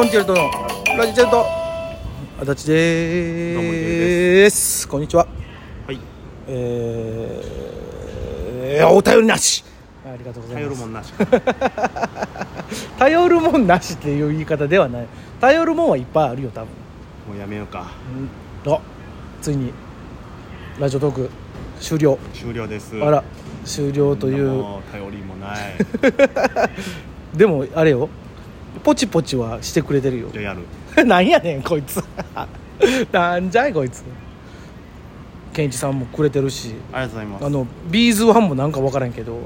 コンチェルトのラジチェルト足立です。こんにちは。はい。えー、お便りなし。ありがとうございます。頼るもんなし。頼るもんなしっていう言い方ではない。頼るもんはいっぱいあるよ多分。もうやめようか。うん。あついにラジオトーク終了。終了です。あら終了という。頼りもない。でもあれよポチポチはしてくれてるよ。じゃあやる。なんやねんこいつ。なんじゃいこいつ。ケンイチさんもくれてるし。ありがとうございます。あのビーズワンもなんか分からんけど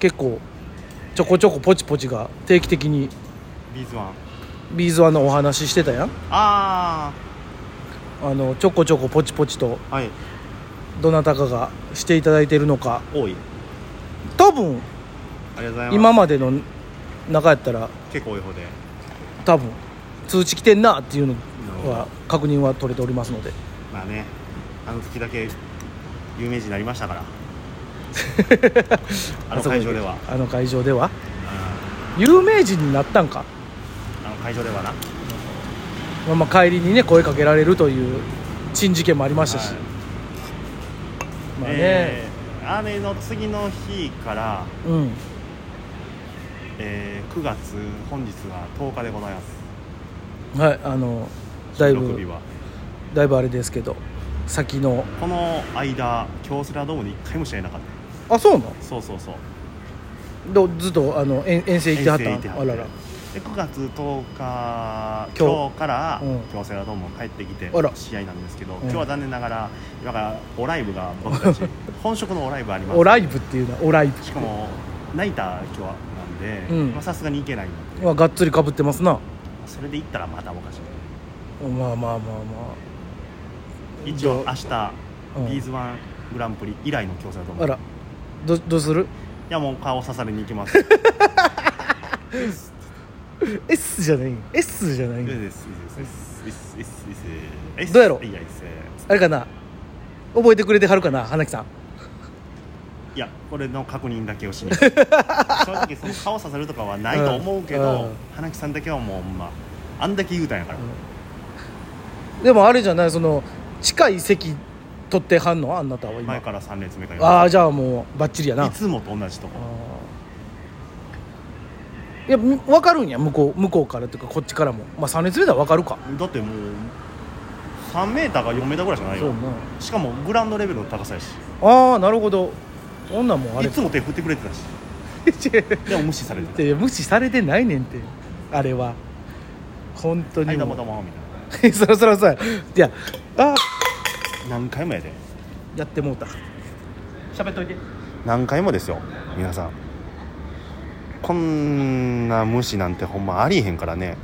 結構ちょこちょこポチポチが定期的にビーズワン。ビーズワンのお話してたやん。ああのちょこちょこポチポチとあはい。どなたかがしていただいてるのか。多い。多分ありがとうございます。今までの中やったら結構多い方で。多分通知来てんなっていうのは確認は取れておりますので。まあねあの時だけ有名人になりましたから。あの会場では。あの会場では。う有名人になったんか、んあの会場ではな。まあ、まあ帰りにね声かけられるという珍事件もありましたし、はい。まあね、えーあれの次の日から、うんえー9月本日は10日でございます。はいあのだいぶだいぶあれですけど先の。この間京セラドームで1回も試合なかっあそうなの？たそうそうそう。どずっとあの遠遠征行ってはったあらら。で9月10日今日。からうん。京セラドーム帰ってきて試合なんですけどん。今日は残念ながら今からおライブが僕たち。本職のおライブあります。オライブっていうのはオライブ。しかもナイター今日はなんでうん。まあさすがに行けないんでまあがっつりかぶってますな。それで行ったらまたおかしい。まあまあまあま一応明日うん。ビーズワングランプリ以来の京セラドームああら。どどうする？いやもう顔刺されに行きます。S じゃない。S じゃない。どうやろいやいいですあれかな。覚えてくれてはるかな花木さんいやこれの確認だけをしに 正直その顔刺さるとかはないと思うけうんうん。ど花木さんだけはもうまあんだけ言うたんやから。でもあれじゃないその近い席取ってはんの？あなたは今。前から3列目かああ4じゃあもうバッチリやな。いつもと同じとこ。いやむ分かるんや向こう向こうからというかこっちからも。まあ3列目では分かるか。だってもう3メーターか4メーターぐらいしかないよ。しかもグラウンドレベルの高さやし。ああなるほどそんなんもんあれ。いつも手振ってくれてたし。でも無視されて無視されてないねんて。あれは。本当たはいどうもどうもみたい そらそらそらいやあ。な何回もやで。やってもうた。喋っといて。何回もですよ皆さん。こんな無視なんてほんまありえへんからね。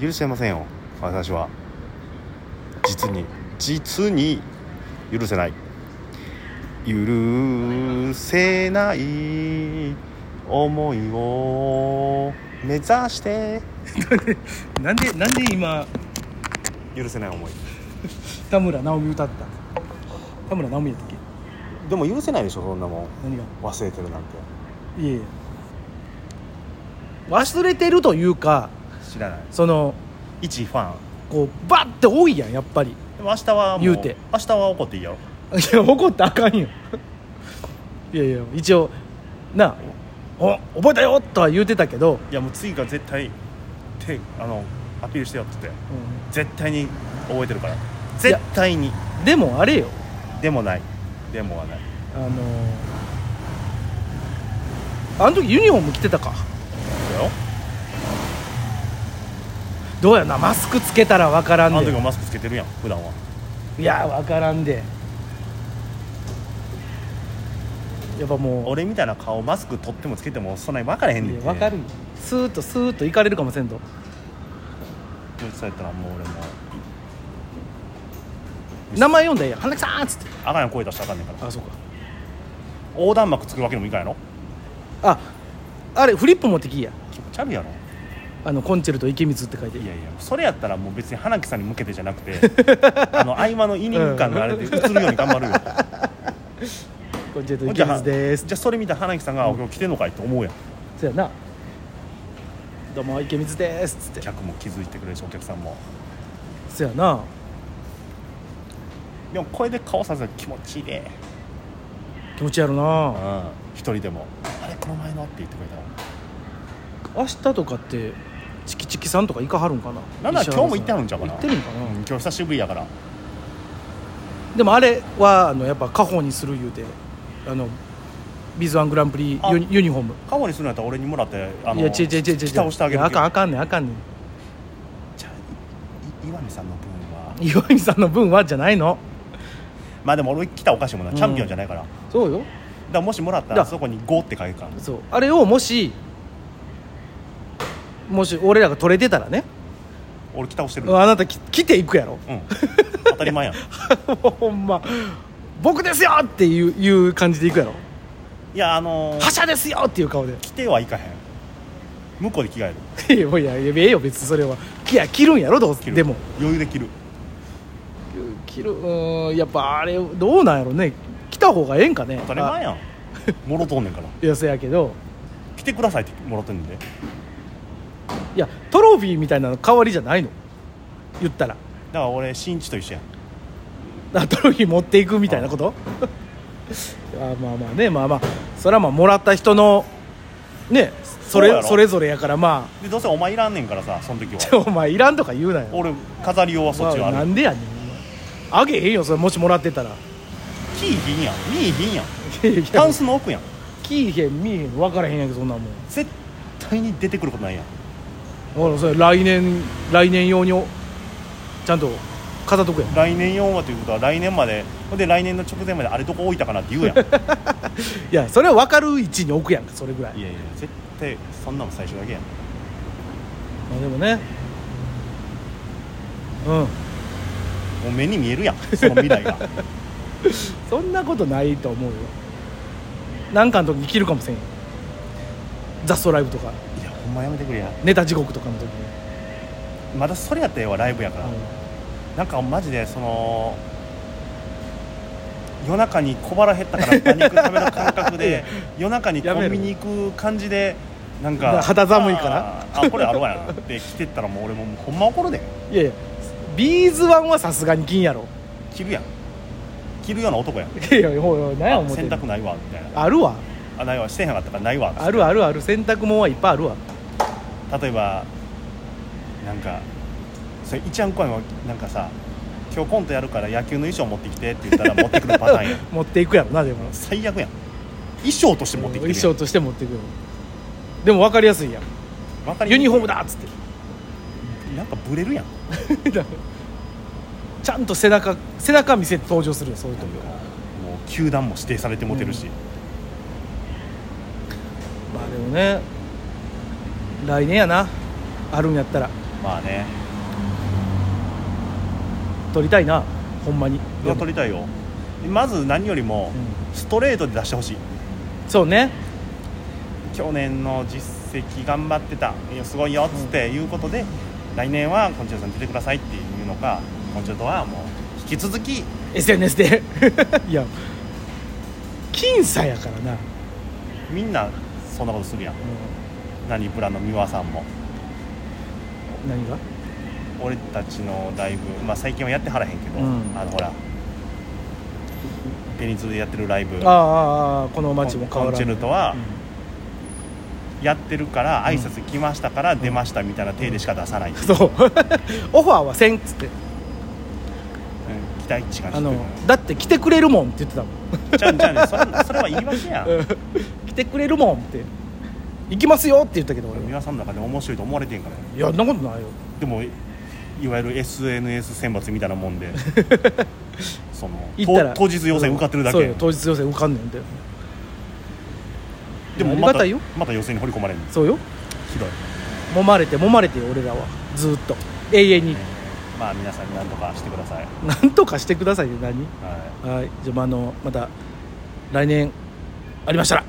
許せませんよ私は。実に実に許せない許せない思いを目指して。なんでなんで今？許せない思い。田村直美歌った？田村直美やったっけ？でも許せないでしょそんなもん。何が？忘れてるなんて。いえいえ。忘れてるというか知らない。その一ファン。こうバッて多いやんやっぱり。でも明日はもう言うて。明日は怒っていいよいや怒ったらあかんよ。いやいや一応なお覚えたよとは言うてたけど、いやもう次が絶対手あのアピールしてよって言って。う絶対に覚えてるから。絶対に。んでもあれよ。でもない。でもはない。あのーあの時ユニフォーム着てたか。だよ。どうやなマスクつけたら分からんで。あの時もマスクつけてるやん普段は。いや分からんでやっぱもう俺みたいな顔マスク取ってもつけてもそんなに分からへんねん分かる。よスーッとスーッと行かれるかもせんと。そうやったらもう俺も。名前読んだらええやん花木さんっつって。あかんやん声出したらあかんねんから。あそうか。横断幕作るわけにもいかんやろ？ああれフリップ持ってきいや。気持ち悪いやろ。あのコンチェルト池水って書いて。いやいやそれやったらもう別に花木さんに向けてじゃなくて あの合間のイニング間のあれで映るように頑張るよコンチェルトじゃあ池水ですじゃあそれ見た花木さんが「今日来てんのかい?」って思うやん。そうやな。どうも池水です」っつって。客も気づいてくれるしお客さんも。そやな。でも声で顔させる気持ちいいで気持ちやろな。うん。一人でも「あれこの前の?」って言ってくれたら明日とかってチキチキさんとか行かはるんかな？なんなら今日も行ってはるんちゃうかな。行ってるんかな、うん今日久しぶりやから。でもあれはあのやっぱ家宝にする言うてあのビズワングランプリあユニユニフォーム。カモにするんやったら俺にもらってあのいや違う違う違う違う北押してあげるあかんあかんねんあかんねん。じゃあ岩見さんの分は？岩見さんの分はじゃないの。まあでも俺来たおかしいもん。な、チャンピオンじゃないから。そうよ。らもしもらっただ。らそこに5って書いてからそう。あれをもしもし俺らが取れてたらね。俺北押してる。あなたき来ていくやろ。うん。当たり前やん。ほんま僕ですよっていういう感じでいくやろ？いやあのー覇者ですよっていう顔で。来てはいかへん。向こうで着替える。いやいやいやええよ別にそれは。いや着るんやろどう着る。でも。余裕で着る。着るうーんやっぱあれどうなんやろね。来た方がええんかね。当たり前やん。もろとんねんから。いやそやけど。来てくださいってもらってんねんで。いやトロフィーみたいなの代わりじゃないの？言ったら。だから俺新地と一緒やん。あトロフィー持っていくみたいなこと？あまあまあねまあまあそれはまあもらった人のねそれそれぞれやからまでどうせお前いらんねんからさその時あは。お前いらんとか言うなよ。俺飾り用はそっちはまああるなんでやねんあげへんよそれもしもらってたら。キーひんやん。見いひんやん。タンスの奥やん。聞いへん見えへん分からへんやんけどそんなもん。絶対に出てくることないやん。ほらそれ来年来年用にちゃんと飾っとくやん。来年用はということは来年までほんで来年の直前まであれどこ置いたかなって言うやん。い いやそれは分かる位置に置くやんかそれぐらい。やいや絶対そんなの最初だけやん。まあでもね。うん。もう目に見えるやんその未来が。そんなことないと思うよ。なんかの時に着るかもしれん。よザストライブとか。いやほんまやめてくれや。ネタ地獄とかの時に、まだそれやったらええわライブやから、なんかマジでその夜中に小腹減ったから馬肉食べる感覚で 夜中にコンビニ行く感じでなんか肌寒いから？あこれあるわやなって来てったらもう俺もうほんま怒るで。いやいやビーズワンはさすがに金やろ。着るやん。着るような男やん。いやいやほら何やあ思っ洗濯ないわみたいな。あるわ。あないわ。してへんかったからないわあるあるある。洗濯物はいっぱいあるわ。例えばなんかそれ一番怖いのはなんかさ今日コントやるから野球の衣装持ってきてって言ったら持ってくるパターンやん。持っていくやろなでも。最悪やん。衣装として持ってきてるやん。衣装として持っていくよ。でも分かりやすいやん。わかりユニフォームだっつって。なんかブレるやん。ちゃんと背中背中見せて登場するよそういう時は。もう球団も指定されて持てるし、まあでもね来年やな。あるんやったら。まあね撮りたいなほんまに。いや取りたいよ。まず何よりもうん。ストレートで出してほしい。そうね。去年の実績頑張ってた。すごいよっつっていうことで、来年は昆虫さん出てくださいっていうのか昆虫とはもう引き続き。SNS で。いや僅差やからな、みんなそんなことするやん。何ブラの三輪さんも。何が？俺たちのライブ、まあ、最近はやってはらへんけど、うん。あのほらベニツでやってるライブ。ああああこの街も変わらコンチェルトはやってるからうん。挨拶来ましたから出ましたみたいな体でしか出さない、うん。そう。オファーはせんっつって。うん期待値があのだって来てくれるもんって言ってたもん。ちゃうちゃうねそれそれは言い訳や ん。来てくれるもんって。行きますよって言ったけど俺皆さんの中で面白いと思われてんからね。いやそんなことないよ。でもいわゆる SNS 選抜みたいなもんで その行ったらと当日予選受かってるだけ。そうよ当日予選受かんねんて。でもまたありがたいよ。また予選に掘り込まれるのそうよ。ひどい。揉まれて揉まれてよ俺らは。ずーっと。永遠に。まあ皆さん何とかしてください、なんとかしてくださいね何？ははい。じゃあまああのまた来年ありましたら